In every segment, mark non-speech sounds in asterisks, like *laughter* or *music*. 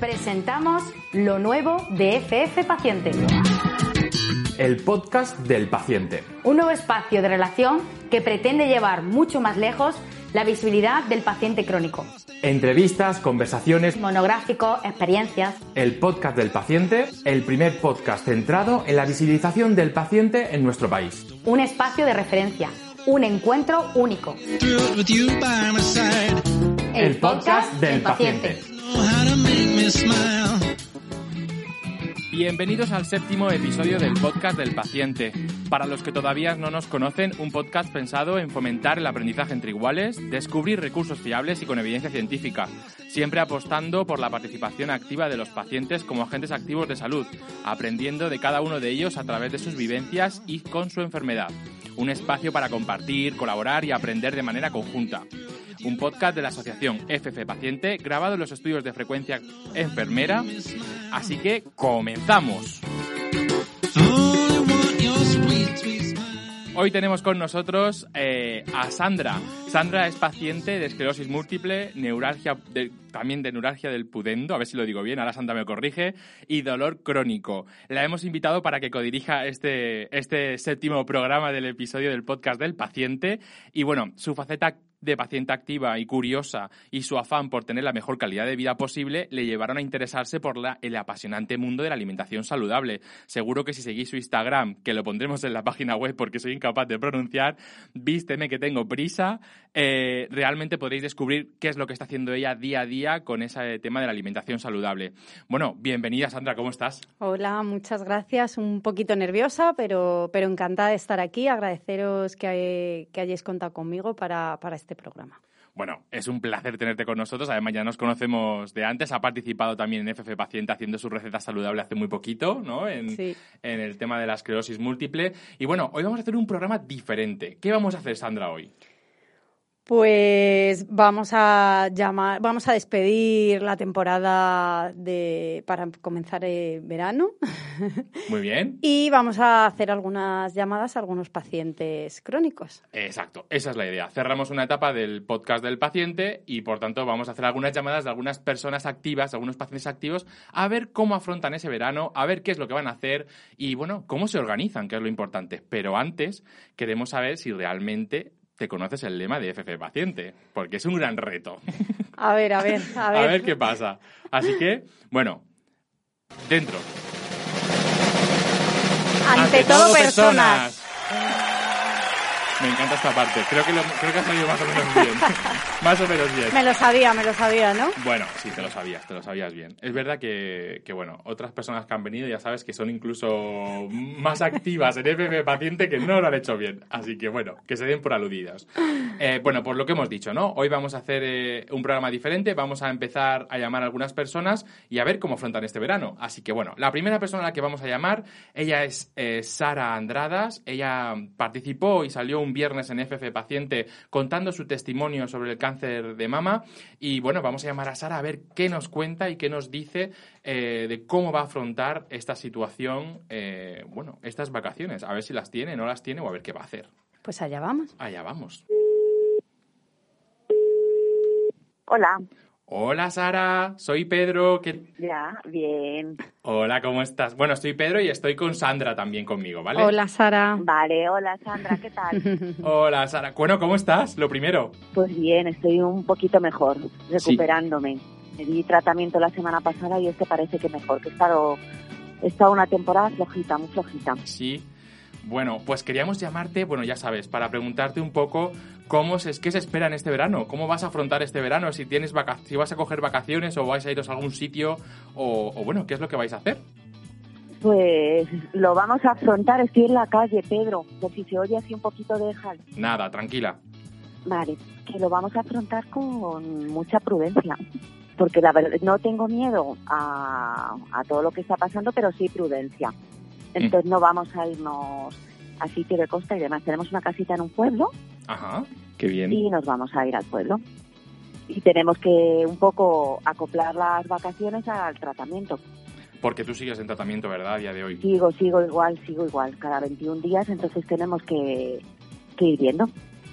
Presentamos lo nuevo de FF Paciente. El podcast del paciente. Un nuevo espacio de relación que pretende llevar mucho más lejos la visibilidad del paciente crónico. Entrevistas, conversaciones, Monográfico, experiencias. el podcast del paciente, el primer podcast centrado en la visibilización del paciente en nuestro país. Un espacio de referencia. Un encuentro único. El podcast del paciente. Bienvenidos al séptimo episodio del podcast del paciente. Para los que todavía no nos conocen, un podcast pensado en fomentar el aprendizaje entre iguales, descubrir recursos fiables y con evidencia científica, siempre apostando por la participación activa de los pacientes como agentes activos de salud, aprendiendo de cada uno de ellos a través de sus vivencias y con su enfermedad. Un espacio para compartir, colaborar y aprender de manera conjunta un podcast de la asociación FF Paciente grabado en los estudios de frecuencia enfermera. Así que comenzamos. Hoy tenemos con nosotros eh, a Sandra. Sandra es paciente de esclerosis múltiple, neuralgia también de neuralgia del pudendo, a ver si lo digo bien, ahora Sandra me corrige, y dolor crónico. La hemos invitado para que codirija este, este séptimo programa del episodio del podcast del paciente. Y bueno, su faceta de paciente activa y curiosa y su afán por tener la mejor calidad de vida posible le llevaron a interesarse por la, el apasionante mundo de la alimentación saludable. Seguro que si seguís su Instagram, que lo pondremos en la página web porque soy incapaz de pronunciar, vísteme que tengo prisa, eh, realmente podréis descubrir qué es lo que está haciendo ella día a día con ese tema de la alimentación saludable. Bueno, bienvenida Sandra, ¿cómo estás? Hola, muchas gracias. Un poquito nerviosa, pero, pero encantada de estar aquí. Agradeceros que, que hayáis contado conmigo para, para este programa. Bueno, es un placer tenerte con nosotros. Además, ya nos conocemos de antes. Ha participado también en FF Paciente haciendo su receta saludable hace muy poquito, ¿no? En, Sí. en el tema de la esclerosis múltiple. Y bueno, hoy vamos a hacer un programa diferente. ¿Qué vamos a hacer, Sandra, hoy? Pues vamos a llamar, vamos a despedir la temporada de para comenzar el verano *laughs* Muy bien. y vamos a hacer algunas llamadas a algunos pacientes crónicos. Exacto, esa es la idea. Cerramos una etapa del podcast del paciente y por tanto vamos a hacer algunas llamadas de algunas personas activas, algunos pacientes activos, a ver cómo afrontan ese verano, a ver qué es lo que van a hacer y bueno, cómo se organizan, que es lo importante. Pero antes queremos saber si realmente te conoces el lema de FF Paciente, porque es un gran reto. A ver, a ver, a *laughs* A ver. ver qué pasa. Así que, bueno, dentro. Ante, todo, personas. Me encanta esta parte. Creo que, lo- creo que ha salido más o menos bien. *laughs* más o menos bien. Me lo sabía, me lo sabía, ¿no? Bueno, sí, te lo sabías, te lo sabías bien. Es verdad que, que, bueno, otras personas que han venido ya sabes que son incluso más activas en FF Paciente que no lo han hecho bien. Así que, bueno, que se den por aludidas. Eh, bueno, por lo que hemos dicho, ¿no? Hoy vamos a hacer eh, un programa diferente, vamos a empezar a llamar a algunas personas y a ver cómo afrontan este verano. Así que, bueno, la primera persona a la que vamos a llamar, ella es eh, Sara Andradas. Ella participó y salió un viernes en FF Paciente contando su testimonio sobre el cáncer de mama. Y bueno, vamos a llamar a Sara a ver qué nos cuenta y qué nos dice eh, de cómo va a afrontar esta situación, eh, bueno, estas vacaciones. A ver si las tiene, no las tiene o a ver qué va a hacer. Pues allá vamos. Allá vamos. Hola, Hola Sara, soy Pedro. ¿qué- ya, bien. Hola, ¿cómo estás? Bueno, estoy Pedro y estoy con Sandra también conmigo, ¿vale? Hola, Sara. Vale, hola Sandra, ¿qué tal? *laughs* Hola Sara. Bueno, ¿cómo estás? Lo primero. Pues bien, estoy un poquito mejor, recuperándome. Me di tratamiento la semana pasada y este parece que mejor, que he estado, he estado una temporada flojita, muy flojita. Sí. Bueno, pues queríamos llamarte, bueno, ya sabes, para preguntarte un poco cómo se, qué se espera en este verano, cómo vas a afrontar este verano, si tienes vaca- si vas a coger vacaciones o vais a iros a algún sitio o, o bueno, qué es lo que vais a hacer. Pues lo vamos a afrontar, estoy en la calle, Pedro, por si se oye así un poquito de jal. Nada, tranquila. Vale, que lo vamos a afrontar con mucha prudencia. Porque la verdad, no tengo miedo a, a todo lo que está pasando, pero sí prudencia. Entonces no vamos a irnos a sitio de costa y demás. Tenemos una casita en un pueblo Ajá, qué bien. y nos vamos a ir al pueblo. Y tenemos que un poco acoplar las vacaciones al tratamiento. Porque tú sigues en tratamiento, ¿verdad? A día de hoy. Sigo, sigo igual, sigo igual, cada 21 días, entonces tenemos que, que ir viendo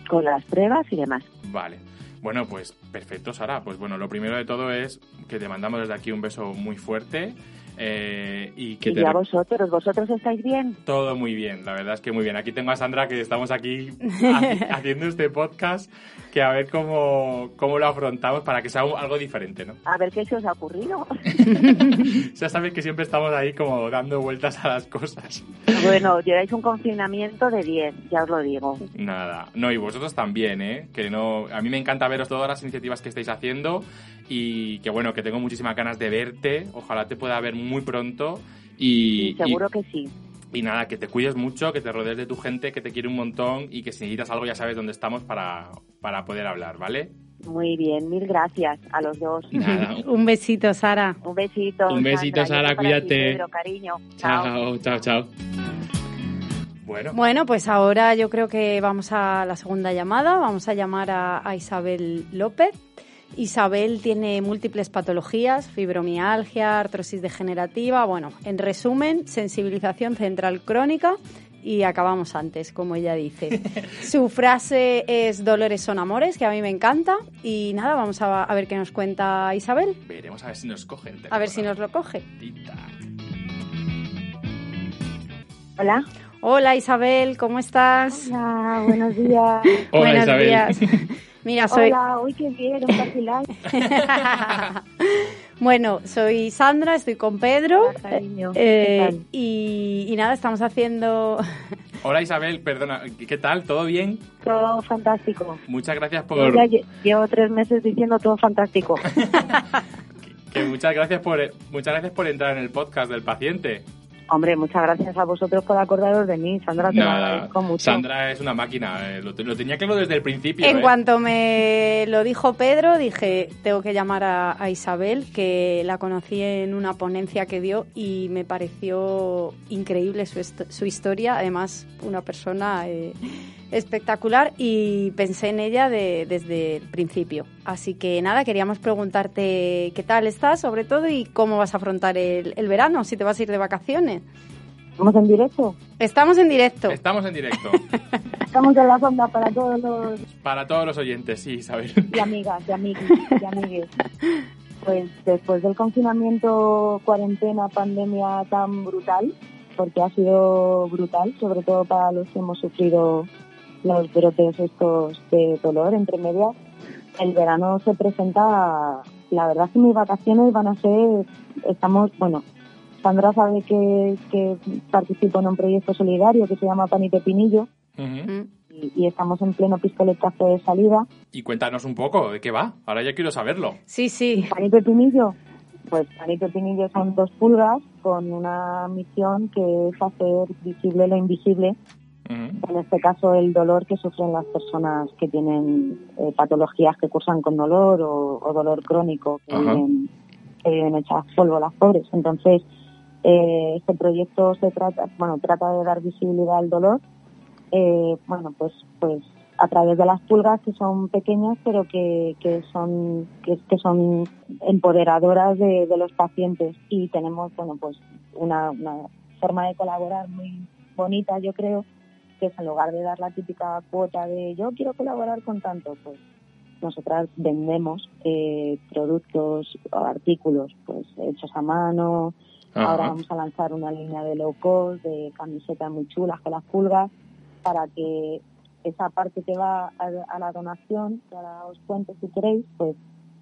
con las pruebas y demás. Vale. Bueno, pues perfecto, Sara. Pues bueno, lo primero de todo es que te mandamos desde aquí un beso muy fuerte. Eh, y que Y te a vosotros, ¿vosotros estáis bien? todo muy bien, la verdad es que muy bien. Aquí tengo a Sandra que estamos aquí *laughs* haci- haciendo este podcast que a ver cómo, cómo lo afrontamos para que sea algo diferente, ¿no? A ver qué se os ha ocurrido. *laughs* Ya sabes que siempre estamos ahí como dando vueltas a las cosas. bueno, lleváis un confinamiento de 10, ya os lo digo. Nada, no, y vosotros también, ¿eh? Que no, a mí me encanta veros todas las iniciativas que estáis haciendo y que bueno, que tengo muchísimas ganas de verte, ojalá te pueda ver muy pronto y, seguro que sí. y, nada, que te cuides mucho, que te rodees de tu gente, que te quiere un montón y que si necesitas algo ya sabes dónde estamos para, para poder hablar, ¿vale? Muy bien, mil gracias a los dos. Nada, *laughs* Un besito, Sara. Un besito. Un besito, Sandra, Sara, cuídate. Pedro, cariño. Chao. chao, chao, chao. Bueno, Bueno, pues ahora yo creo que vamos a la segunda llamada. Vamos a llamar a, a Isabel López. Isabel tiene múltiples patologías, fibromialgia, artrosis degenerativa, bueno, en resumen, sensibilización central crónica y acabamos antes, como ella dice. *laughs* Su frase es dolores son amores, que a mí me encanta y nada, vamos a, a ver qué nos cuenta Isabel, veremos a ver si nos cogen. a ver si nos lo coge. Hola. Hola Isabel, ¿cómo estás? Hola, buenos días. *laughs* Hola, Buenos Isabel. días. *laughs* Mira, soy... Hola, uy, qué bien, *laughs* bueno, soy Sandra, estoy con Pedro. Hola, cariño. eh, ¿Qué tal? y, y nada, estamos haciendo. *laughs* Hola Isabel, perdona, ¿qué tal? ¿Todo bien? Todo fantástico. Muchas gracias por... Ya lle- llevo tres meses diciendo todo fantástico. *laughs* que muchas gracias por muchas gracias por entrar en el podcast del paciente. Hombre, muchas gracias a vosotros por acordaros de mí. Sandra, te lo Nada, agradezco mucho. Sandra es una máquina, eh, lo, lo tenía claro desde el principio. En eh. cuanto me lo dijo Pedro, dije, tengo que llamar a, a Isabel, que la conocí en una ponencia que dio y me pareció increíble su, est- su historia. Además, una persona eh, espectacular y pensé en ella de- desde el principio. Así que nada, queríamos preguntarte qué tal estás, sobre todo, y cómo vas a afrontar el, el verano, si te vas a ir de vacaciones. ¿Estamos en directo? Estamos en directo. Estamos en directo. *laughs* Estamos en la sonda para todos los Para todos los oyentes, sí, Isabel. y amigas, y amiguis, y amigues. *laughs* Pues después del confinamiento, cuarentena, pandemia tan brutal, porque ha sido brutal, sobre todo para los que hemos sufrido los brotes estos de dolor entre medias, el verano se presenta, la verdad es que mis vacaciones van a ser, estamos, bueno, Sandra sabe que, que participo en un proyecto solidario que se llama Pan y Pepinillo. Mm. y, y estamos en pleno pistoletazo de salida Y cuéntanos un poco, ¿de qué va? Ahora ya quiero saberlo. Sí, sí. Pan y Pepinillo, pues Pan y Pepinillo son dos pulgas con una misión que es hacer visible lo invisible, En este caso el dolor que sufren las personas que tienen eh, patologías que cursan con dolor o, o dolor crónico, que Ajá. viven, que viven hechas polvo las pobres. Entonces, eh, este proyecto se trata, bueno, trata de dar visibilidad al dolor, eh, bueno, pues, pues a través de las pulgas que son pequeñas pero que, que son que, que son empoderadoras de, de los pacientes y tenemos bueno pues una, una forma de colaborar muy bonita yo creo que es en lugar de dar la típica cuota de yo quiero colaborar con tanto pues nosotras vendemos eh, productos o artículos pues hechos a mano Ajá. Ahora vamos a lanzar una línea de low cost, de camisetas muy chulas con las pulgas, para que esa parte que va a, a la donación, que ahora os cuento si queréis, pues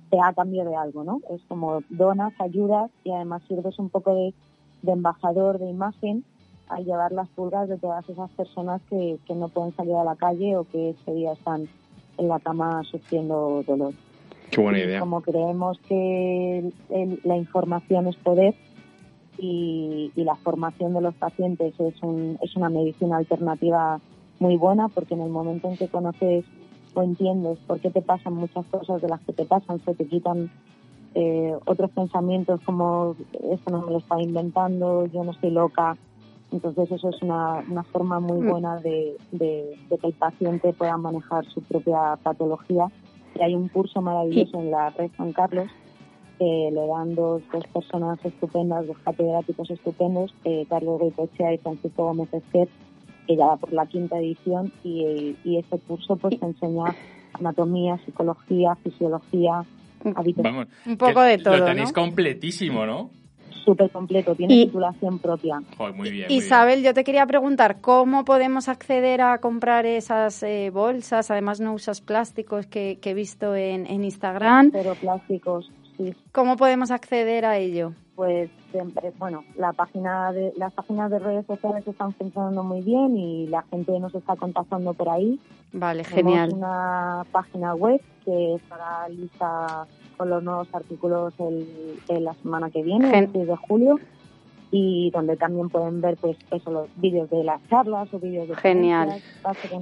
sea a cambio de algo, ¿no? Es como donas, ayudas y además sirves un poco de, de embajador de imagen al llevar las pulgas de todas esas personas que, que no pueden salir a la calle o que ese día están en la cama sufriendo dolor. Qué buena Y idea. Como creemos que el- el- la información es poder y, y la formación de los pacientes es, un, es una medicina alternativa muy buena porque en el momento en que conoces o entiendes por qué te pasan muchas cosas de las que te pasan, se te quitan eh, otros pensamientos como esto no me lo estaba inventando, yo no estoy loca. Entonces eso es una, una forma muy Mm. buena de, de- de que el paciente pueda manejar su propia patología. Y hay un curso maravilloso en la red San Carlos que le dan dos, dos personas estupendas, dos catedráticos estupendos, eh, Carlos Goicoechea y Francisco Gómez Esquer, que ya va por la quinta edición y, y este curso pues te enseña anatomía, psicología, fisiología, hábitos. Vamos, Un poco de todo, Lo tenéis ¿no? completísimo, ¿no? Súper completo, tiene Y- titulación propia. Joder, muy bien. muy Isabel, yo te quería preguntar, ¿cómo podemos acceder a comprar esas eh, bolsas? Además, no usas plásticos que, que he visto en, en Instagram. Pero plásticos, sí, ¿Cómo podemos acceder a ello? pues siempre, bueno, la página de, las páginas de redes sociales están funcionando muy bien y la gente nos está contactando por ahí. Vale, Tenemos genial. una página web que estará lista con los nuevos artículos el, la semana que viene, el 6 de julio, y donde también pueden ver pues eso, los vídeos de las charlas o vídeos de Genial.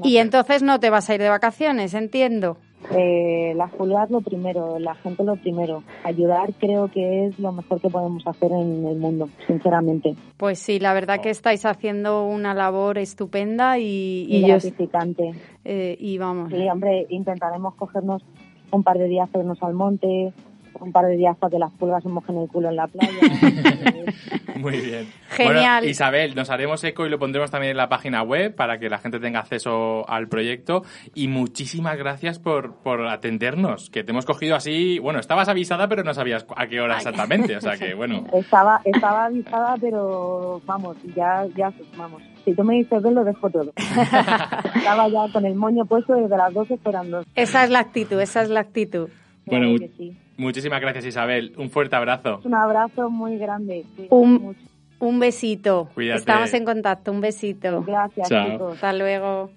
Y entonces no te vas a ir de vacaciones, entiendo. Eh, la seguridad lo primero, la gente lo primero. Ayudar creo que es lo mejor que podemos hacer en el mundo, sinceramente. Pues sí, la verdad que estáis haciendo una labor estupenda y, Y yo gratificante. eh, y vamos. Sí, hombre, intentaremos cogernos un par de días para irnos al monte, un par de días para que las pulgas se mojen el culo en la playa. *laughs* Muy bien. Genial. Bueno, Isabel, nos haremos eco y lo pondremos también en la página web para que la gente tenga acceso al proyecto. Y muchísimas gracias por, por atendernos, que te hemos cogido así. Bueno, estabas avisada, pero no sabías a qué hora exactamente. O sea que, *laughs* bueno. estaba, estaba avisada, pero vamos, ya, ya, vamos. Si tú me dices ven, lo dejo todo. *laughs* estaba ya con el moño puesto desde las 12 esperando. Esa es la actitud, esa es la actitud. Bueno, sí. Muchísimas gracias, Isabel. Un fuerte abrazo. Un abrazo muy grande. Un-. Un besito. Cuídate. Estamos en contacto, un besito. Gracias, Chao. chicos. Hasta luego.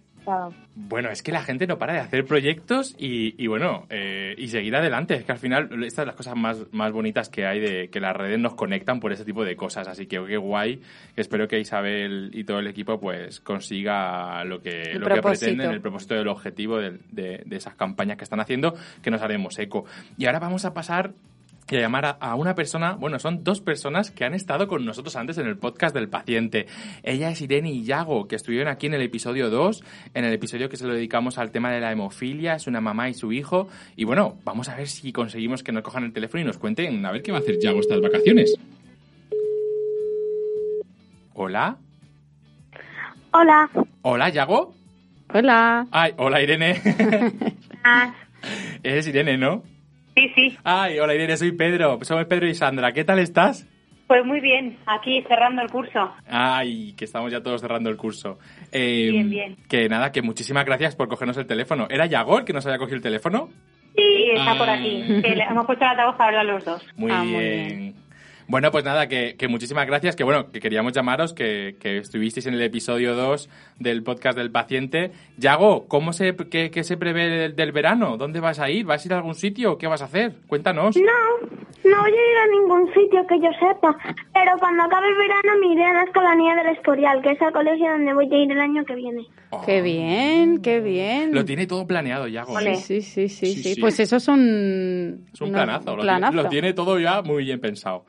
Bueno, es que la gente no para de hacer proyectos y, y bueno, eh, y seguir adelante. Es que al final, estas son las cosas más, más bonitas que hay de que las redes nos conectan por ese tipo de cosas. Así que qué guay. Espero que Isabel y todo el equipo pues consiga lo que, El lo que pretenden, el propósito del objetivo de, de esas campañas que están haciendo, que nos haremos eco. Y ahora vamos a pasar y a llamar a, a una persona, bueno, son dos personas que han estado con nosotros antes en el podcast del paciente. Ella es Irene y Yago, que estuvieron aquí en el episodio 2, en el episodio que se lo dedicamos al tema de la hemofilia, es una mamá y su hijo. Y bueno, vamos a ver si conseguimos que nos cojan el teléfono y nos cuenten a ver qué va a hacer Yago estas vacaciones. Hola. Hola. Hola, Yago. Hola. Ay, hola, Irene. *laughs* Ah, Eres Irene, ¿no? Sí, sí. Ay, hola, Irene, soy Pedro. Somos Pedro y Sandra. ¿Qué tal estás? Pues muy bien, aquí cerrando el curso. Ay, que estamos ya todos cerrando el curso. Eh, Bien, bien. Que nada, que muchísimas gracias por cogernos el teléfono. ¿Era Yagor que nos había cogido el teléfono? Sí, está por Ah. aquí. Que le hemos puesto el altavoz para hablar los dos. Muy, Ah, muy bien. Bueno, pues nada, que, que muchísimas gracias, que bueno, que queríamos llamaros, que, que estuvisteis en el episodio 2 del podcast del paciente. Yago, ¿cómo se, qué, qué se prevé del, del verano? ¿Dónde vas a ir? ¿Vas a ir a algún sitio? ¿Qué vas a hacer? Cuéntanos. No, no voy a ir a ningún sitio que yo sepa, pero cuando acabe el verano me iré a la Escolanía del Escorial, que es el colegio donde voy a ir el año que viene. Oh, Qué bien, qué bien. Lo tiene todo planeado, Yago. Sí, sí, sí, Sí, sí, sí. Pues eso es un... Es un una- planazo, lo, planazo. Tiene, lo tiene todo ya muy bien pensado.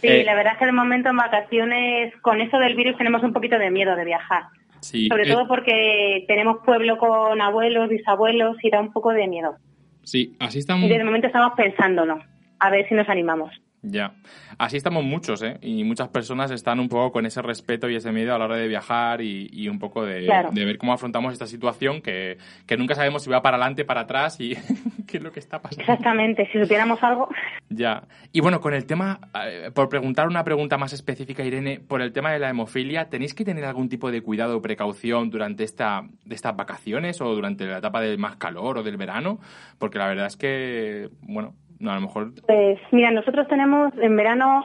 Sí, Eh, la verdad es que de momento en vacaciones, con eso del virus, tenemos un poquito de miedo de viajar. sí, Sobre eh, todo porque tenemos pueblo con abuelos, bisabuelos y da un poco de miedo. Sí, así estamos. Y de momento estamos pensándolo. A ver si nos animamos. Ya. Así estamos muchos, ¿eh? Y muchas personas están un poco con ese respeto y ese miedo a la hora de viajar y, y un poco de, Claro. de ver cómo afrontamos esta situación que, que nunca sabemos si va para adelante, para atrás y *laughs* qué es lo que está pasando. Exactamente, si supiéramos algo. Ya. Y bueno, con el tema, eh, por preguntar una pregunta más específica, Irene, por el tema de la hemofilia, ¿tenéis que tener algún tipo de cuidado o precaución durante esta, de estas vacaciones o durante la etapa de más calor o del verano? Porque la verdad es que, bueno, no, a lo mejor Pues mira, nosotros tenemos en verano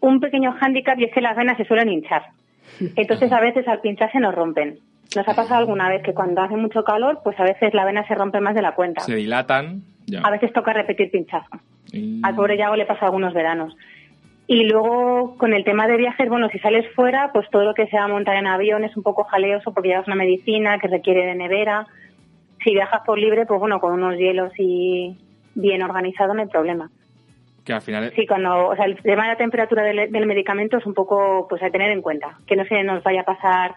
un pequeño hándicap y es que las venas se suelen hinchar. Entonces a veces al pinchar se nos rompen. Nos ha pasado alguna vez que cuando hace mucho calor, pues a veces la vena se rompe más de la cuenta. se dilatan. Ya. A veces toca repetir pinchazo. Y- Al pobre Yago le pasa algunos veranos. Y luego, con el tema de viajes, bueno, si sales fuera, pues todo lo que sea montar en avión es un poco jaleoso porque llevas una medicina que requiere de nevera. Si viajas por libre, pues bueno, con unos hielos y bien organizado no hay problema. que al final Sí, cuando, o sea, el tema de la temperatura del, del medicamento es un poco, pues a tener en cuenta, que no se nos vaya a pasar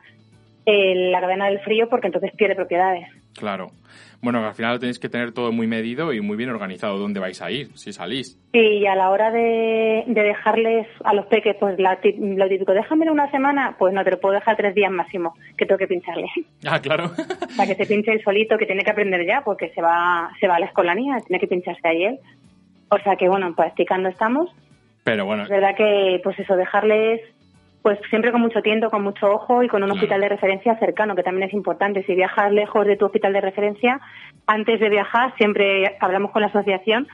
el- la cadena del frío porque entonces pierde propiedades. Claro. Bueno, al final lo tenéis que tener todo muy medido y muy bien organizado dónde vais a ir, si salís. Y a la hora de, de dejarles a los peques, pues la lo típico, déjamelo una semana, pues no, te lo puedo dejar tres días máximo, que tengo que pincharle. *laughs* Ah, claro. *laughs* Para que se pinche él solito, que tiene que aprender ya, porque se va, se va a la escolanía, tiene que pincharse ahí él. O sea que bueno, practicando estamos. Pero bueno, Es verdad que, pues eso, dejarles pues siempre con mucho tiento, con mucho ojo y con un hospital de referencia cercano, que también es importante. Si viajas lejos de tu hospital de referencia, antes de viajar siempre hablamos con la asociación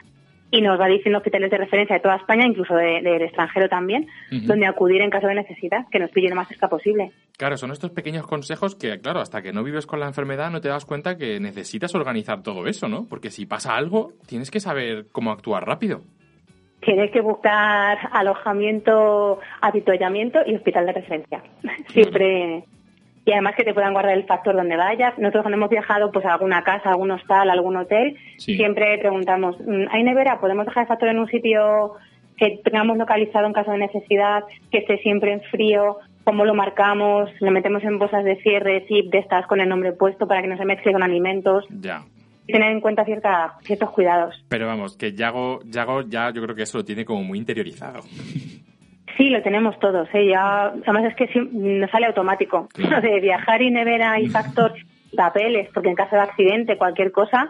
y nos va diciendo hospitales de referencia de toda España, incluso de- del extranjero también, donde acudir en caso de necesidad, que nos pillen lo más cerca posible. claro, son estos pequeños consejos que, claro, hasta que no vives con la enfermedad no te das cuenta que necesitas organizar todo eso, ¿no? Porque si pasa algo, tienes que saber cómo actuar rápido. Tienes que buscar alojamiento, avituallamiento y hospital de referencia. *laughs* Siempre. Y además que te puedan guardar el factor donde vayas. Nosotros cuando hemos viajado pues a alguna casa, a algún hostal, a algún hotel, Sí. siempre preguntamos, "Mm, ¿hay nevera? ¿Podemos dejar el factor en un sitio que tengamos localizado en caso de necesidad, que esté siempre en frío? ¿Cómo lo marcamos? ¿Lo metemos en bolsas de cierre, zip, de estas con el nombre puesto para que no se mezcle con alimentos? Ya. Tener en cuenta cierta, ciertos cuidados. Pero vamos, que Yago, Yago ya yo creo que eso lo tiene como muy interiorizado. Sí, lo tenemos todos. ¿eh? Ya, además es que sí, nos sale automático. Claro. *laughs* De viajar y nevera y factor, papeles, porque en caso de accidente, cualquier cosa,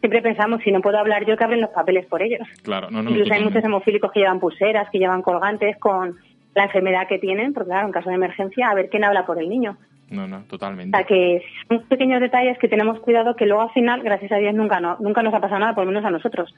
siempre pensamos, si no puedo hablar yo, que abren los papeles por ellos. Claro, no, no. Incluso hay muchos hemofílicos que llevan pulseras, que llevan colgantes con la enfermedad que tienen, porque claro, en caso de emergencia, a ver quién habla por el niño. No, no, O totalmente. sea, que son pequeños detalles que tenemos cuidado que luego al final, gracias a Dios, nunca, no, nunca nos ha pasado nada, por lo menos a nosotros.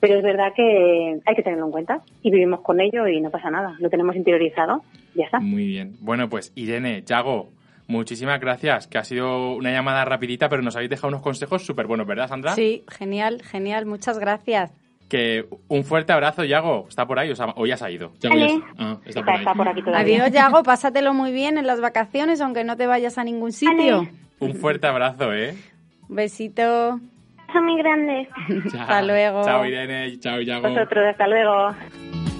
Pero es verdad que hay que tenerlo en cuenta y vivimos con ello y no pasa nada. Lo tenemos interiorizado, ya está. Muy bien. Bueno, pues Irene, Yago, muchísimas gracias, que ha sido una llamada rapidita, pero nos habéis dejado unos consejos súper buenos, ¿verdad, Sandra? Sí, genial, genial. Muchas gracias. Que un fuerte abrazo, Yago. ¿Está por ahí o, ya se ha ido? Yago Vale. ya se- ah, está por Está, ahí. está por aquí todavía. Adiós, Yago. Pásatelo muy bien en las vacaciones, aunque no te vayas a ningún sitio. Un fuerte abrazo, ¿eh? Un besito. Son muy grandes. *laughs* Chao. Hasta luego. Chao, Irene. Chao, Yago. Vosotros, hasta luego.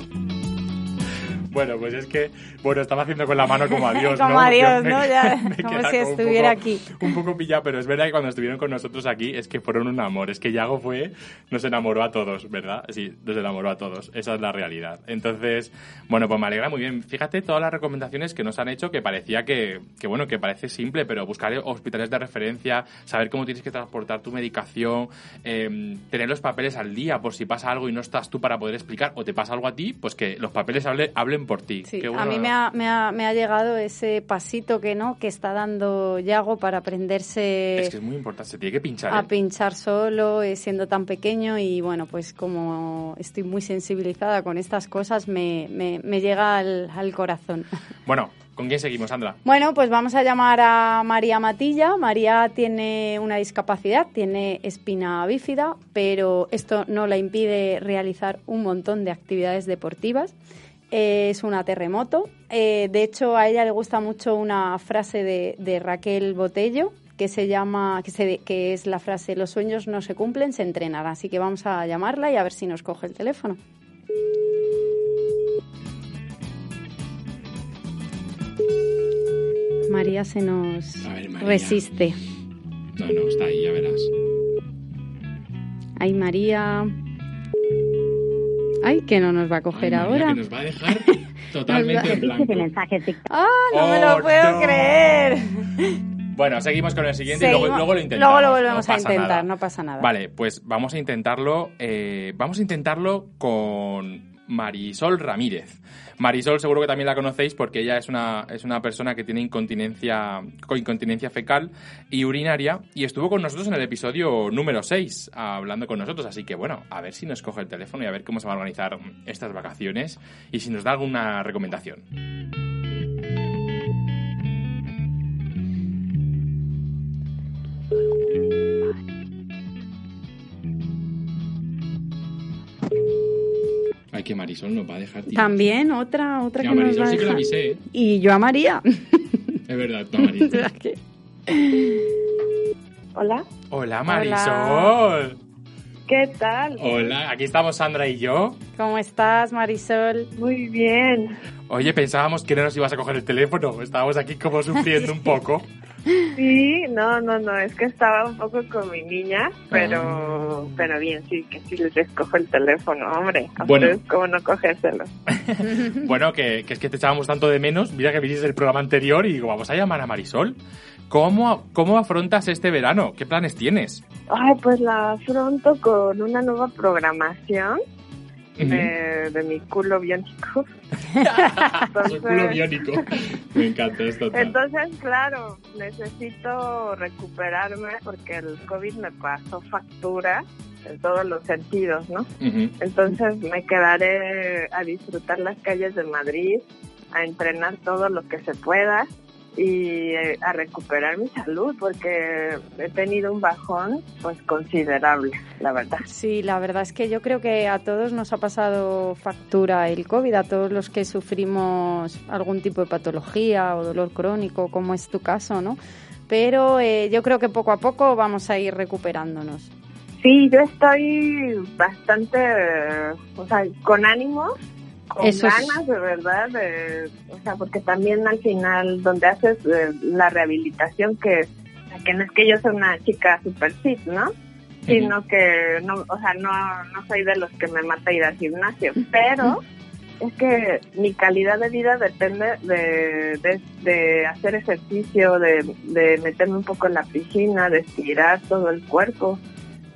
Bueno, pues es que, bueno, estaba haciendo con la mano como adiós, *laughs* Como ¿no? adiós, ¿no? *laughs* Ya, como si estuviera poco- aquí. Un poco pillado, pero es verdad que cuando estuvieron con nosotros aquí es que fueron un amor. Es que Yago fue, nos enamoró a todos, ¿verdad? Sí, nos enamoró a todos. Esa es la realidad. Entonces, bueno, pues me alegra muy bien. Fíjate todas las recomendaciones que nos han hecho que parecía que, que bueno, que parece simple, pero buscar hospitales de referencia, saber cómo tienes que transportar tu medicación, eh, tener los papeles al día por si pasa algo y no estás tú para poder explicar o te pasa algo a ti, pues que los papeles hable- hablen por ti. Sí, Qué a mí me ha, me, ha, me ha llegado ese pasito que no que está dando Yago para aprenderse Es que es muy importante, se tiene que pinchar. a ¿eh? pinchar solo, eh, siendo tan pequeño y bueno, pues como estoy muy sensibilizada con estas cosas, me, me, me llega al, al corazón. *laughs* Bueno, ¿con quién seguimos, Sandra? Bueno, pues vamos a llamar a María Matilla. María tiene una discapacidad, tiene espina bífida, pero esto no la impide realizar un montón de actividades deportivas. Es una terremoto. Eh, de hecho, a ella le gusta mucho una frase de, de Raquel Botello que se llama, que, se, que es la frase los sueños no se cumplen, se entrenan. Así que vamos a llamarla y a ver si nos coge el teléfono. María se nos A ver, María. resiste. No, no, está ahí, ya verás. Ay, María. Ay, que no nos va a coger ahora. nos va a dejar *laughs* totalmente en blanco. ¡Ah, no me Oh, lo puedo no. creer! Bueno, seguimos con el siguiente y Seguimos- luego, luego lo intentamos. luego lo volvemos no a intentar, nada. no pasa nada. Vale, pues vamos a intentarlo. eh, vamos a intentarlo con Marisol Ramírez. Marisol seguro que también la conocéis porque ella es una, es una persona que tiene incontinencia, con incontinencia fecal y urinaria y estuvo con nosotros en el episodio número 6 hablando con nosotros. Así que bueno, a ver si nos coge el teléfono y a ver cómo se va a organizar estas vacaciones y si nos da alguna recomendación. Ay, que Marisol nos va a dejar tirar. También otra, otra Sí, que a nos Marisol va a sí que la dejar. avisé, ¿eh? Y yo a María. *laughs* Es verdad, tú, Marisol. *laughs* Sea que- Hola, Hola, Marisol. ¿qué tal? Hola, aquí estamos Sandra y yo. ¿Cómo estás, Marisol? Muy bien. Oye, pensábamos que no nos ibas a coger el teléfono. Estábamos aquí como sufriendo *laughs* un poco. Sí, no, no, no, es que estaba un poco con mi niña, pero pero bien, sí, que sí les escojo el teléfono, hombre. A Bueno. ustedes cómo no cogérselo. *laughs* Bueno, que, que es que te echábamos tanto de menos. Mira que viste el programa anterior y digo, vamos a llamar a Marisol. ¿Cómo, ¿Cómo afrontas este verano? ¿Qué planes tienes? Ay, pues la afronto con una nueva programación de, de mi culo biónico. *laughs* Culo biónico. Me encanta esto. Entonces, claro, necesito recuperarme porque el COVID me pasó factura en todos los sentidos, ¿no? Entonces me quedaré a disfrutar las calles de Madrid, a entrenar todo lo que se pueda y eh, a recuperar mi salud porque he tenido un bajón pues considerable, la verdad. Sí, la verdad es que yo creo que a todos nos ha pasado factura el COVID, a todos los que sufrimos algún tipo de patología o dolor crónico, como es tu caso, ¿no? Pero eh, yo creo que poco a poco vamos a ir recuperándonos. Sí, yo estoy bastante, eh, o sea, con ánimo, con Eso es- ganas de verdad, de, o sea, porque también al final donde haces eh, la rehabilitación que, que no es que yo sea una chica super fit, ¿no? Sino que no, o sea, no, no soy de los que me mata ir al gimnasio, pero es que mi calidad de vida depende de, de, de hacer ejercicio, de, de meterme un poco en la piscina, de estirar todo el cuerpo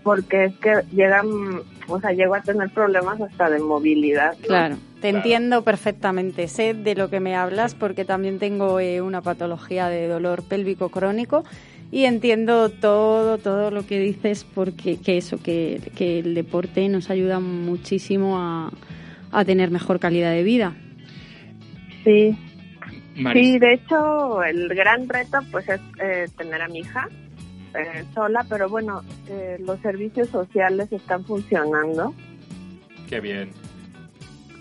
porque es que llegan, o sea, llego a tener problemas hasta de movilidad. ¿no? Claro, te entiendo perfectamente. Sé de lo que me hablas porque también tengo eh, una patología de dolor pélvico crónico y entiendo todo, todo lo que dices porque que eso, que, que el deporte nos ayuda muchísimo a, a tener mejor calidad de vida. Sí. Maris- Sí, de hecho, el gran reto pues es eh, tener a mi hija eh, sola, pero bueno, eh, los servicios sociales están funcionando, Qué bien.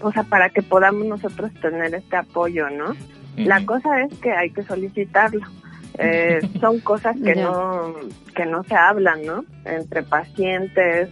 O sea, para que podamos nosotros tener este apoyo, ¿no? La cosa es que hay que solicitarlo. *laughs* Eh, son cosas que no que no se hablan, ¿no? Entre pacientes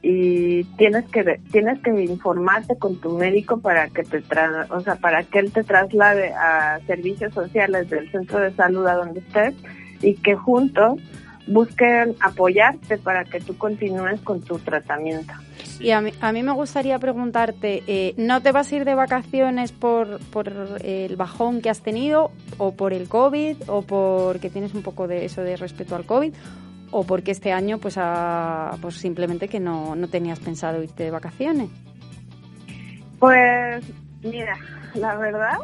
y tienes que tienes que informarte con tu médico para que te tra o sea, para que él te traslade a servicios sociales del centro de salud a donde estés y que juntos busquen apoyarte para que tú continúes con tu tratamiento. Y a mí, a mí me gustaría preguntarte, eh, ¿no te vas a ir de vacaciones por, por el bajón que has tenido o por el COVID o porque tienes un poco de eso de respeto al COVID o porque este año pues, ha- pues simplemente que no, no tenías pensado irte de vacaciones? Pues mira, la verdad,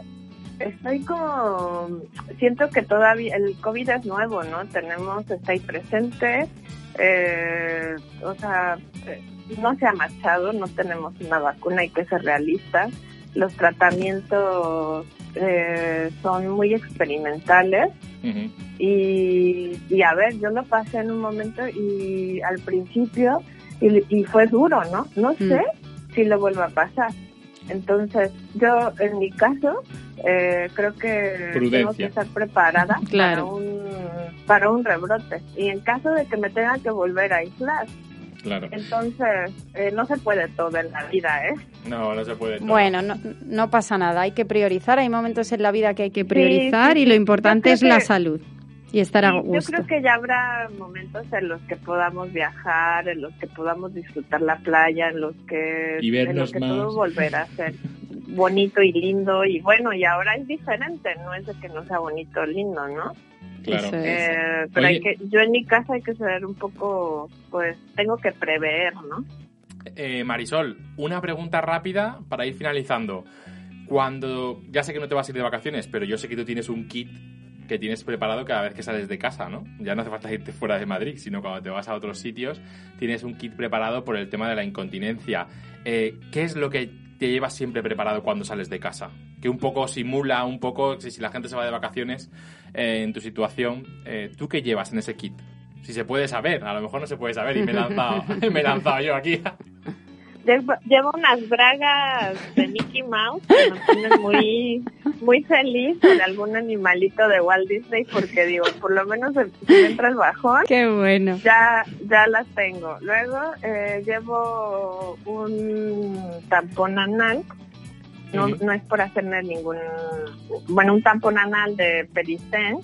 estoy como, siento que todavía el COVID es nuevo, ¿no? Tenemos, está ahí presente, eh, o sea, eh, no se ha marchado, no tenemos una vacuna, hay que ser realistas. Los tratamientos eh, son muy experimentales y, y a ver, yo lo pasé en un momento y al principio y, y fue duro, ¿no? No sé si lo vuelva a pasar. Entonces, yo en mi caso eh, creo que tengo que estar preparada Claro. para un para un rebrote y en caso de que me tenga que volver a aislar. Claro. Entonces, eh, no se puede todo en la vida, ¿eh? No, no se puede. todo. Bueno, no, no pasa nada, hay que priorizar, hay momentos en la vida que hay que priorizar sí, y lo importante es la que- salud y estar a Sí, Yo gusto. creo que ya habrá momentos en los que podamos viajar, en los que podamos disfrutar la playa, en los que, Y en los que más. todo volverá a ser bonito y lindo. Y bueno, y ahora es diferente, no es de que no sea bonito o lindo, ¿no? Claro. Eso es. Eh, pero Oye. hay que, yo en mi casa hay que ser un poco, pues tengo que prever, ¿no? Eh, Marisol, una pregunta rápida para ir finalizando. Cuando, ya sé que no te vas a ir de vacaciones, pero yo sé que tú tienes un kit que tienes preparado cada vez que sales de casa, ¿no? Ya no hace falta irte fuera de Madrid, sino cuando te vas a otros sitios, tienes un kit preparado por el tema de la incontinencia. Eh, ¿Qué es lo que te llevas siempre preparado cuando sales de casa? Que un poco simula, un poco, si, la gente se va de vacaciones eh, en tu situación, eh, ¿tú qué llevas en ese kit? Si se puede saber, a lo mejor no se puede saber y me he lanzado, *laughs* me he lanzado yo aquí. Llevo, unas bragas de Mickey Mouse que me ponen muy, muy feliz de algún animalito de Walt Disney porque digo, por lo menos el- si me entra el bajón, Qué bueno. ya, ya las tengo. Luego eh, llevo un tampón anal. No, no es por hacerme ningún... Bueno, un tampón anal de Peristén.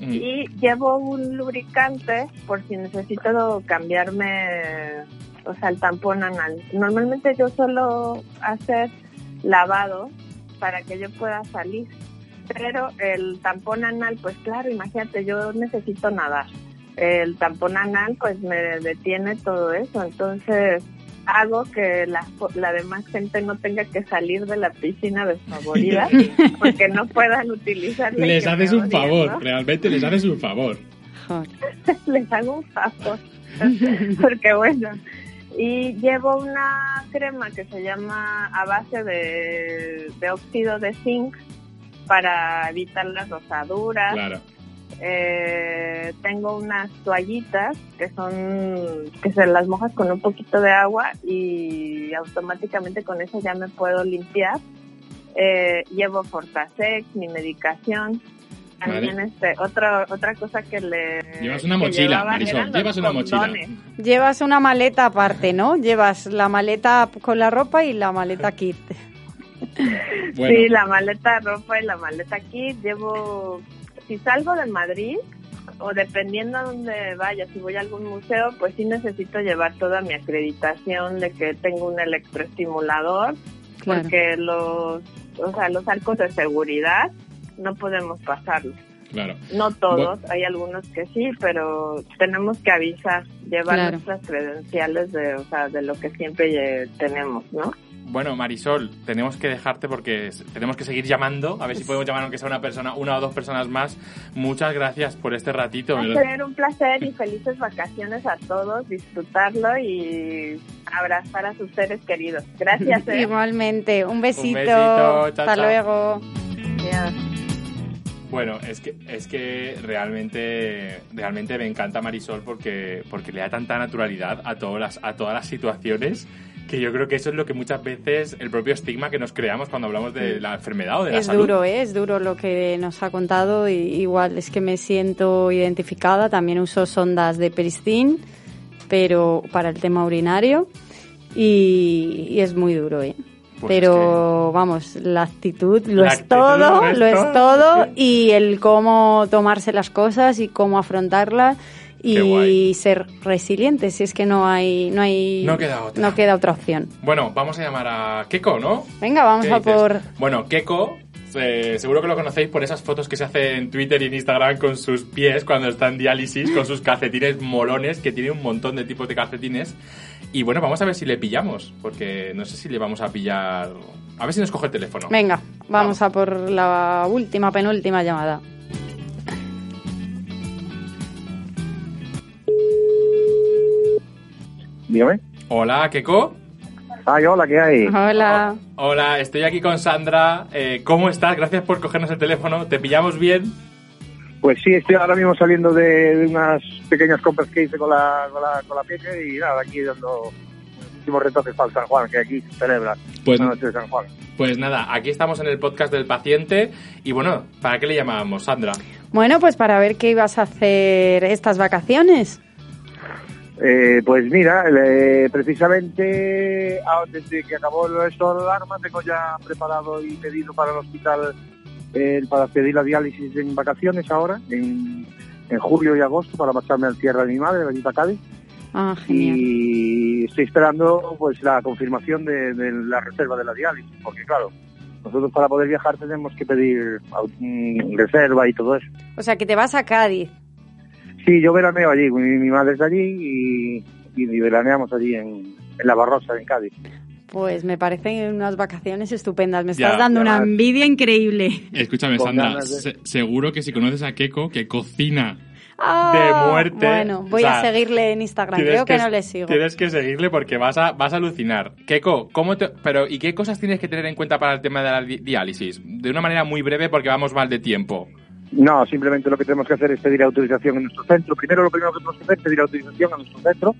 Y llevo un lubricante por si necesito cambiarme, o sea, el tampón anal. Normalmente yo suelo hacer lavado para que yo pueda salir. Pero el tampón anal, pues claro, imagínate, yo necesito nadar. El tampón anal, pues me detiene todo eso. Entonces, hago que la, la demás gente no tenga que salir de la piscina desfavorida *laughs* porque no puedan utilizarla. y Les haces un favor, ¿no? realmente les haces un favor. *laughs* les hago un favor. *laughs* Porque bueno, y llevo una crema que se llama a base de, de óxido de zinc para evitar las rosaduras. Claro. Eh, tengo unas toallitas que son que se las mojas con un poquito de agua y automáticamente con eso ya me puedo limpiar. Eh, llevo Fortasec, mi medicación. También Vale. este, otra otra cosa que le Llevas una mochila, Marisol, llevas una mochila. Llevas una maleta aparte, ¿no? Llevas la maleta con la ropa y la maleta kit. *laughs* Bueno, Sí, la maleta ropa y la maleta kit. Llevo, si salgo de Madrid o dependiendo a dónde vaya, si voy a algún museo, pues sí necesito llevar toda mi acreditación de que tengo un electroestimulador, Claro. porque los, o sea, los arcos de seguridad no podemos pasarlos. claro. No todos, hay algunos que sí, pero tenemos que avisar, llevar Claro. nuestras credenciales de, o sea, de lo que siempre eh, tenemos, ¿no? Bueno, Marisol, tenemos que dejarte porque tenemos que seguir llamando, a ver si podemos llamar aunque sea una persona, una o dos personas más. Muchas gracias por este ratito. Va a ser un placer y felices vacaciones a todos, disfrutarlo y abrazar a sus seres queridos. Gracias. *laughs* ¿eh? Igualmente, un besito. besito, chao, Hasta chao. luego. Adiós. Bueno, es que es que realmente realmente me encanta Marisol porque porque le da tanta naturalidad a todas las a todas las situaciones que yo creo que eso es lo que muchas veces el propio estigma que nos creamos cuando hablamos de la enfermedad o de la Es salud. duro, ¿eh? es duro lo que nos ha contado. Y igual es que me siento identificada. También uso sondas de Peristin, pero para el tema urinario. Y, y es muy duro, ¿eh? Pues pero vamos, la actitud lo La es actitud todo, lo es todo. Y el cómo tomarse las cosas y cómo afrontarlas. Y ser resiliente, si es que no hay, no hay, No queda otra. no queda otra opción. Bueno, vamos a llamar a Keko, ¿no? Venga, vamos ¿Qué a dices? por Bueno, Keko, eh, seguro que lo conocéis por esas fotos que se hace en Twitter y en Instagram con sus pies cuando está en diálisis, con sus calcetines molones, que tiene un montón de tipos de calcetines. Y bueno, vamos a ver si le pillamos, porque no sé si le vamos a pillar... A ver si nos coge el teléfono. Venga, vamos a por la última, penúltima llamada. Dígame. Hola, Keko. Ay, hola, ¿qué hay? Hola. Hola, estoy aquí con Sandra. Eh, ¿Cómo estás? Gracias por cogernos el teléfono. ¿Te pillamos bien? Pues sí, estoy ahora mismo saliendo de, de unas pequeñas compras que hice con la, con la, con la peque y nada, aquí dando últimos retoques para el San Juan, que aquí se celebra Pues- la noche de San Juan. Pues nada, aquí estamos en el podcast del paciente. Y bueno, ¿para qué le llamábamos, Sandra? Bueno, pues para ver qué ibas a hacer estas vacaciones. Eh, pues mira, eh, precisamente ah, desde que acabó el estado de alarma tengo ya preparado y pedido para el hospital eh, para pedir la diálisis en vacaciones ahora, en, en julio y agosto, para marcharme al tierra de mi madre, allí para Cádiz. Ah, genial. y estoy esperando pues la confirmación de, de la reserva de la diálisis, porque claro, nosotros para poder viajar tenemos que pedir reserva y todo eso. O sea, que te vas a Cádiz. Sí, yo veraneo allí, mi, mi madre es de allí y, y veraneamos allí en, en La Barrosa, en Cádiz. Pues me parecen unas vacaciones estupendas. Me Ya, estás dando ya una vas. envidia increíble. Escúchame, Con Sandra, ganas de- se- seguro que si conoces a Keko, que cocina Ah, de muerte. Bueno, voy O sea, a seguirle en Instagram. Tienes Creo que, no le sigo. Tienes que seguirle porque vas a, vas a alucinar. Keko, ¿cómo te, pero, ¿y qué cosas tienes que tener en cuenta para el tema de la di- diálisis? De una manera muy breve porque vamos mal de tiempo. No, simplemente lo que tenemos que hacer es pedir autorización en nuestro centro. Primero lo primero que tenemos que hacer es pedir autorización a nuestro centro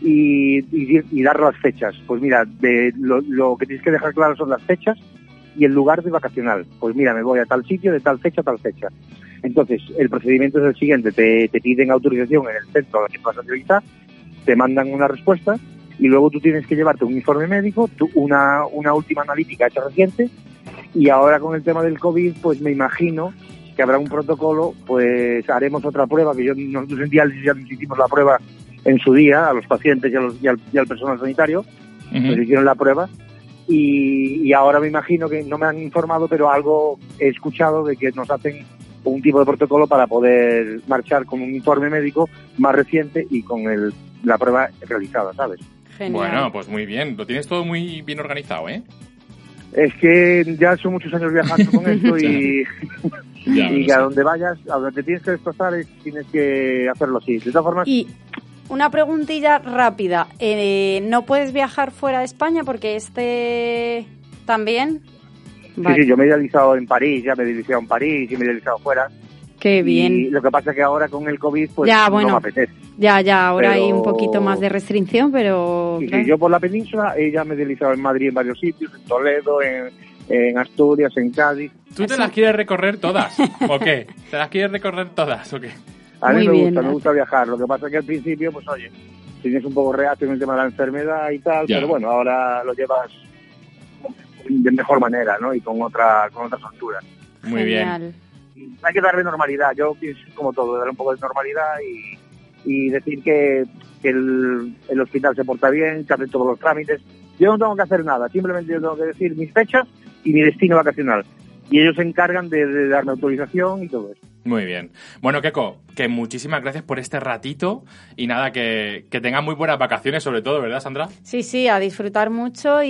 y, y, y dar las fechas. Pues mira, de, lo, lo que tienes que dejar claro son las fechas y el lugar de vacacional. Pues mira, me voy a tal sitio de tal fecha a tal fecha. Entonces, el procedimiento es el siguiente, te, te piden autorización en el centro al que vas a entrevistar, te mandan una respuesta y luego tú tienes que llevarte un informe médico, tú- una, una última analítica hecha reciente y ahora con el tema del COVID, pues me imagino que habrá un protocolo, pues haremos otra prueba, que yo nosotros en diálisis ya nos hicimos la prueba en su día a los pacientes y, a los- y al, y al personal sanitario, nos hicieron la prueba y, y ahora me imagino que no me han informado, pero algo he escuchado de que nos hacen un tipo de protocolo para poder marchar con un informe médico más reciente y con el, la prueba realizada, ¿sabes? Bueno, pues muy bien. Lo tienes todo muy bien organizado, ¿eh? Es que ya son muchos años viajando con *laughs* esto y, *laughs* Ya, y que a donde vayas, a donde te tienes que desplazar, es- tienes que hacerlo así. De todas formas, Y una preguntilla rápida. Eh, ¿No puedes viajar fuera de España porque este también? sí, sí, yo me he idealizado en París, ya me he idealizado en París y me he idealizado fuera. Qué Y bien. lo que pasa es que ahora con el COVID, pues Ya, no bueno. me apetece. Ya, ya, ahora Pero- hay un poquito más de restricción, pero... Sí, sí, yo por la península, ella me he idealizado en Madrid en varios sitios, en Toledo, en, en Asturias, en Cádiz. ¿Tú te las quieres recorrer todas? ¿O qué? ¿Te las quieres recorrer todas o qué? A mí Muy me bien, gusta, me gusta viajar. Lo que pasa es que al principio, pues oye, tienes un poco reacio en el tema de la enfermedad y tal, Ya. pero bueno, ahora lo llevas de mejor manera, ¿no? Y con otra, con otra soltura. Muy bien. Genial. Hay que darle normalidad. Yo pienso como todo, darle un poco de normalidad y, y decir que, que el, el hospital se porta bien, que hace todos los trámites. Yo no tengo que hacer nada, simplemente yo tengo que decir mis fechas y mi destino vacacional. Y ellos se encargan de, de darme autorización y todo eso. Muy bien. Bueno, Keko, que muchísimas gracias por este ratito y nada, que, que tengan muy buenas vacaciones sobre todo, ¿verdad, Sandra? Sí, sí, a disfrutar mucho y,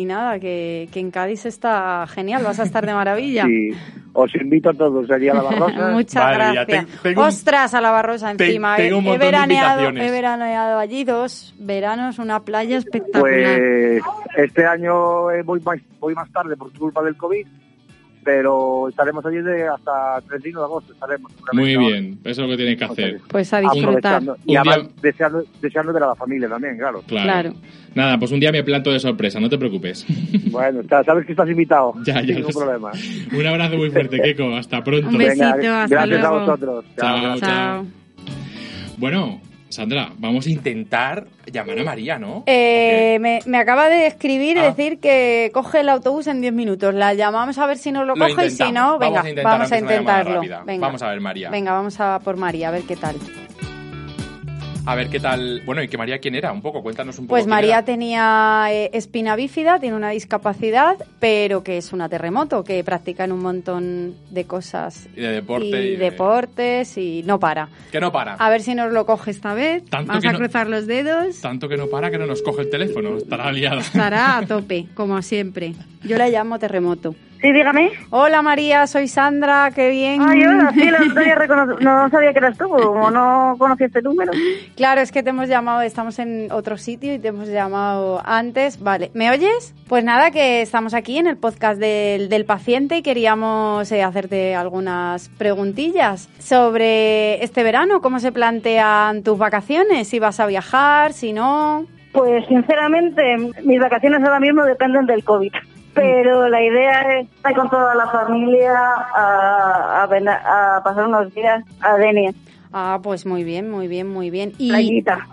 y nada, que, que en Cádiz está genial, vas a estar de maravilla. Y os invito a todos allí a la Barrosa. *laughs* Muchas Vale, gracias. te- tengo Ostras, a la Barrosa te- encima. tengo un he, de veraneado, invitaciones. he veraneado allí dos veranos, una playa espectacular. Pues este año eh, voy más, voy más tarde por culpa del COVID, pero estaremos allí de hasta 31 de agosto. Estaremos, Muy bien, eso es lo que tienes que hacer. Pues a disfrutar. Y además día- deseando, deseando ver a la familia también, claro. Claro. Claro. Nada, pues un día me planto de sorpresa, no te preocupes. *laughs* Bueno, sabes que estás invitado. Ya, ya ningún problema. un abrazo muy fuerte, Keko. Hasta pronto. Un besito, Venga, hasta gracias luego. a vosotros. Chao. Chao. Bueno, Sandra, vamos a intentar llamar a María, ¿no? Eh, me, me acaba de escribir y Ah. decir que coge el autobús en 10 minutos. La llamamos a ver si nos lo, Lo coge y si no, venga, Vamos a intentar, vamos a intentarlo. Venga. Vamos a ver, María. Venga, vamos a por María, a ver qué tal. A ver qué tal. Bueno, ¿y que María quién era? Un poco, cuéntanos un poco. Pues María era. tenía eh, espina bífida, tiene una discapacidad, pero que es una terremoto, que practica en un montón de cosas Y de deporte. y, y de- deportes y no para. Que no para. A ver si nos lo coge esta vez. Tanto Vamos que a no- cruzar los dedos. Tanto que no para que no nos coge el teléfono. Estará liada. Estará a tope, como siempre. Yo la llamo terremoto. Sí, dígame. Hola María, soy Sandra, qué bien. Ay, hola, sí, no, sabía *laughs* recono- no sabía que eras tú, como *laughs* no conocía este número. Claro, es que te hemos llamado, estamos en otro sitio y te hemos llamado antes. Vale, ¿me oyes? Pues nada, que estamos aquí en el podcast del, del paciente y queríamos eh, hacerte algunas preguntillas sobre este verano, cómo se plantean tus vacaciones, si vas a viajar, si no. Pues sinceramente, mis vacaciones ahora mismo dependen del COVID. Pero la idea es estar con toda la familia a, a, a pasar unos días a Denia. Ah, pues muy bien, muy bien, muy bien. Y Playita.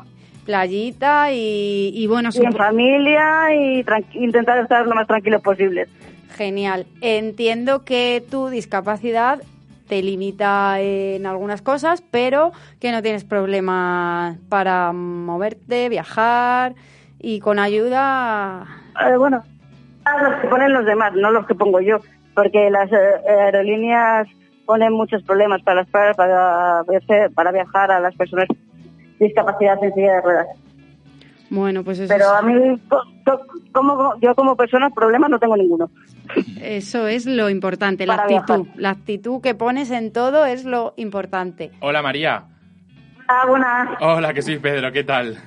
Playita y, y bueno, Y en familia y intentar estar lo más tranquilos posible. Genial. Entiendo que tu discapacidad te limita en algunas cosas, pero que no tienes problema para moverte, viajar y con ayuda. Eh, bueno, a los que ponen los demás, no los que pongo yo, porque las eh, aerolíneas ponen muchos problemas para, las- para, para, para viajar a las personas discapacidad en silla de ruedas. Bueno, pues eso, Pero es, a mí, co- co- como, yo como persona, problemas no tengo ninguno. eso es lo importante, la Para actitud. viajar. La actitud que pones en todo es lo importante. Hola, María. Ah, buenas. Hola, que soy Pedro. ¿Qué tal?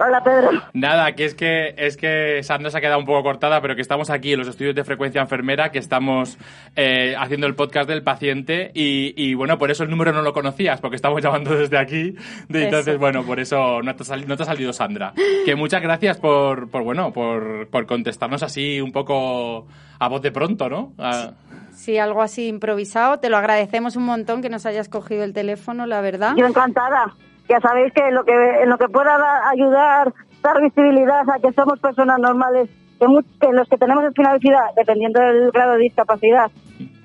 Hola, Pedro. Nada, que es que es que Sandra se ha quedado un poco cortada, pero que estamos aquí en los estudios de frecuencia enfermera, que estamos eh, haciendo el podcast del paciente y, y, bueno, por eso el número no lo conocías, porque estamos llamando desde aquí. De, entonces, bueno, por eso no te, ha sali- no te ha salido Sandra. Que muchas gracias por, por bueno, por, por contestarnos así un poco a voz de pronto, ¿no? A- Si algo así improvisado, te lo agradecemos un montón que nos hayas cogido el teléfono, la verdad. Yo encantada. Ya sabéis que lo que en lo que pueda da- ayudar, dar visibilidad a que somos personas normales, que, mu- que los que tenemos bífida, dependiendo del grado de discapacidad,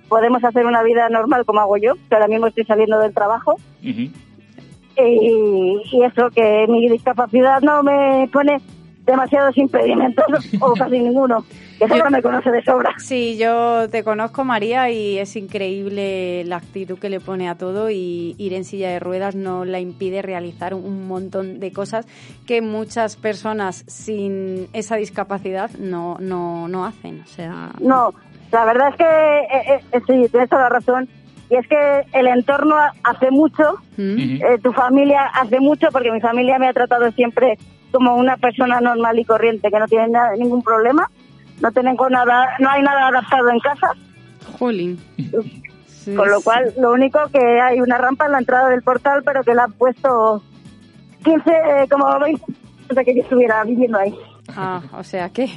podemos hacer una vida normal como hago yo, que ahora mismo estoy saliendo del trabajo. Y, y eso, que mi discapacidad no me pone demasiados impedimentos *laughs* o casi ninguno, que solo me conoce de sobra. Sí, yo te conozco, María, y es increíble la actitud que le pone a todo y ir en silla de ruedas no la impide realizar un montón de cosas que muchas personas sin esa discapacidad no, no, no hacen. O sea, No, la verdad es que eh, eh, sí, tienes toda la razón. Y es que el entorno ha- hace mucho, eh, tu familia hace mucho, porque mi familia me ha tratado siempre como una persona normal y corriente, que no tiene nada- ningún problema. No tengo nada, no hay nada adaptado en casa. Jolín. Con lo cual, lo único que hay una rampa en la entrada del portal, pero que la han puesto 15, eh, como 20, de que yo estuviera viviendo ahí. Ah, o sea que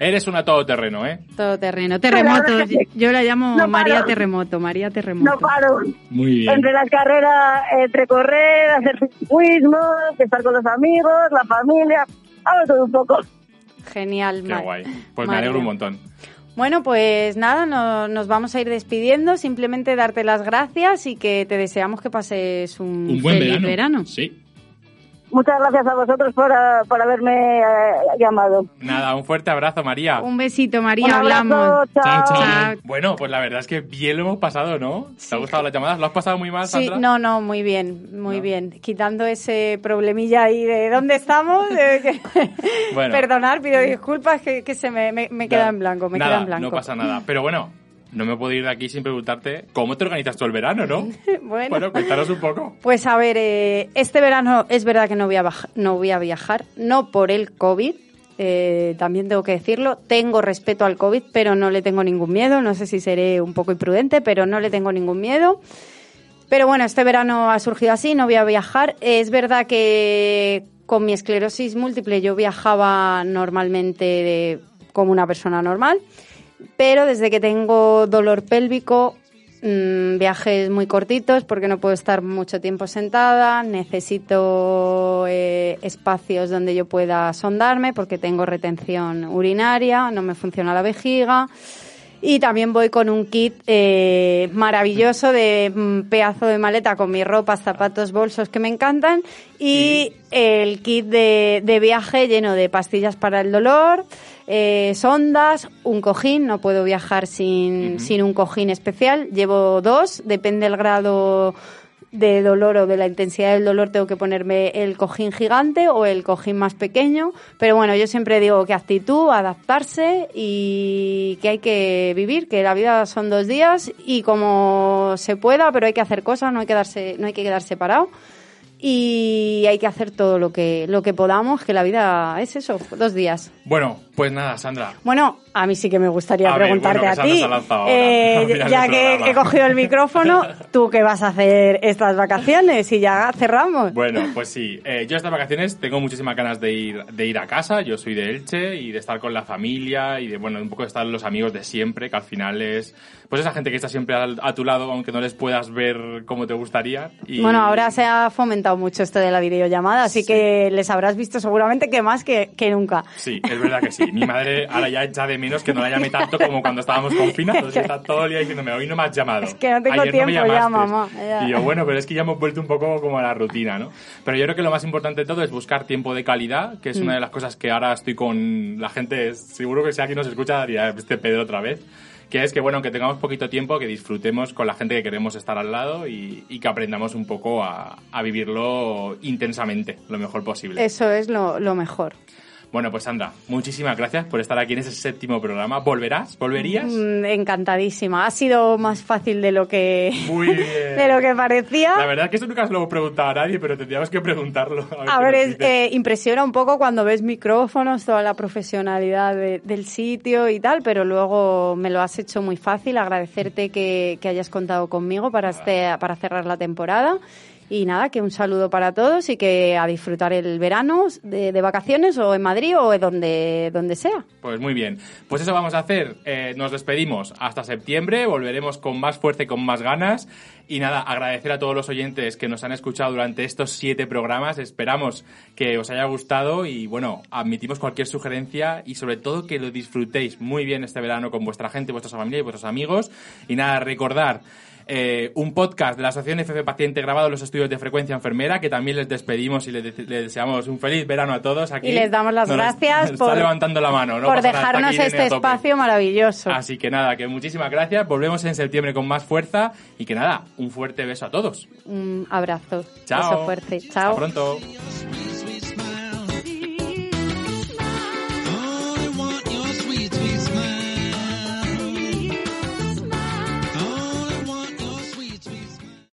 Eres una todoterreno, ¿eh? todo terreno. La Terremoto. Yo la llamo No María. Terremoto. María Terremoto. No paro. Muy bien. Entre las carreras, entre correr, hacer ciclismo, estar con los amigos, la familia, hago todo un poco. Genial, Qué guay. Pues me alegro un montón. Bueno, pues nada, no- nos vamos a ir despidiendo. Simplemente darte las gracias y que te deseamos que pases un, Un buen feliz verano. Sí. Muchas gracias a vosotros por, ah, por haberme eh, llamado. Nada, un fuerte abrazo, María. Un besito, María. Un abrazo, hablamos. chao. Chao, chao. Chao. Bueno, pues la verdad es que bien lo hemos pasado, ¿no? ¿Te ha gustado las llamadas? ¿Lo has pasado muy mal, Sí, Sandra? no, no, muy bien, muy bien. Quitando ese problemilla ahí de dónde estamos. de que- Bueno. *laughs* Perdonar, pido disculpas que, que se me, me, me queda Nada, en blanco, me nada, queda en blanco. No pasa nada. Pero bueno, no me puedo ir de aquí sin preguntarte cómo te organizas tú el verano, ¿no? *laughs* bueno. Bueno, cuéntanos un poco. Pues a ver, eh, este verano es verdad que no voy a, no voy a viajar, no por el COVID, eh, también tengo que decirlo, tengo respeto al COVID, pero no le tengo ningún miedo, no sé si seré un poco imprudente, pero no le tengo ningún miedo. Pero bueno, este verano ha surgido así, no voy a viajar. Es verdad que con mi esclerosis múltiple yo viajaba normalmente de- como una persona normal, pero desde que tengo dolor pélvico, mm, viajes muy cortitos porque no puedo estar mucho tiempo sentada, necesito eh, espacios donde yo pueda sondarme porque tengo retención urinaria, no me funciona la vejiga. Y también voy con un kit eh, maravilloso de mm, pedazo de maleta con mis ropas, zapatos, bolsos que me encantan y el kit de, de viaje lleno de pastillas para el dolor, eh, sondas, un cojín, no puedo viajar sin, sin un cojín especial, llevo dos, depende del grado de dolor o de la intensidad del dolor tengo que ponerme el cojín gigante o el cojín más pequeño. Pero bueno, yo siempre digo que actitud, adaptarse y que hay que vivir, que la vida son dos días y como se pueda, pero hay que hacer cosas, no hay que quedarse, no hay que quedarse parado. Y hay que hacer todo lo que, lo que podamos, que la vida es eso, dos días. Bueno, pues nada, Sandra. Bueno, a mí sí que me gustaría A ver, preguntarte bueno, a ti. Eh, *laughs* ya que he cogido el micrófono, *laughs* ¿tú qué vas a hacer estas vacaciones? Y ya cerramos. Bueno, pues sí. Eh, yo estas vacaciones tengo muchísimas ganas de ir, de ir a casa. Yo soy de Elche y de estar con la familia y de, bueno, un poco de estar los amigos de siempre, que al final es, pues esa gente que está siempre al- a, tu lado, aunque no les puedas ver como te gustaría. Y, Bueno, ahora se ha fomentado mucho esto de la videollamada, así que les habrás visto seguramente que más que, que nunca. Sí, es verdad que sí. Mi madre ahora ya echa de menos que no la llame tanto como cuando estábamos confinados. y está todo el día diciéndome, hoy no me has llamado. Es que no tengo Ayer no me tiempo ya, llamaste". mamá, ya. Y yo, bueno, pero es que ya hemos vuelto un poco como a la rutina, ¿no? Pero yo creo que lo más importante de todo es buscar tiempo de calidad, que es Mm. una de las cosas que ahora estoy con la gente, seguro que si alguien nos escucha daría este Pedro otra vez. Que es que, bueno, que tengamos poquito tiempo, que disfrutemos con la gente que queremos estar al lado y, y que aprendamos un poco a, a vivirlo intensamente, lo mejor posible. Eso es lo, lo mejor. Bueno, pues Sandra, muchísimas gracias por estar aquí en ese séptimo programa. ¿Volverás? ¿Volverías? Mm, Encantadísima. Ha sido más fácil de lo que, Muy bien. *laughs* de lo que parecía. La verdad es que eso nunca se lo he preguntado a nadie, pero tendríamos que preguntarlo. A ver, A ver, es- eh, impresiona un poco cuando ves micrófonos, toda la profesionalidad de- del sitio y tal, pero luego me lo has hecho muy fácil. Agradecerte que, que hayas contado conmigo para, este, para cerrar la temporada. Y nada, que un saludo para todos y que a disfrutar el verano de, de vacaciones o en Madrid o donde, donde sea. Pues muy bien. Pues eso vamos a hacer. Eh, nos despedimos hasta septiembre. Volveremos con más fuerza y con más ganas. Y nada, agradecer a todos los oyentes que nos han escuchado durante estos siete programas. Esperamos que os haya gustado y bueno, admitimos cualquier sugerencia y sobre todo que lo disfrutéis muy bien este verano con vuestra gente, vuestra familia y vuestros amigos. Y nada, recordar eh, un podcast de la Asociación FF Paciente grabado en los estudios de frecuencia enfermera, que también les despedimos y les, de- les deseamos un feliz verano a todos. Aquí Y les damos las Nos gracias por- levantando la mano, ¿no? por dejarnos aquí este espacio maravilloso. Así que nada, que muchísimas gracias. Volvemos en septiembre con más fuerza y que nada, un fuerte beso a todos. Un abrazo. Chao. Beso fuerte. Hasta Chao. pronto. Sweet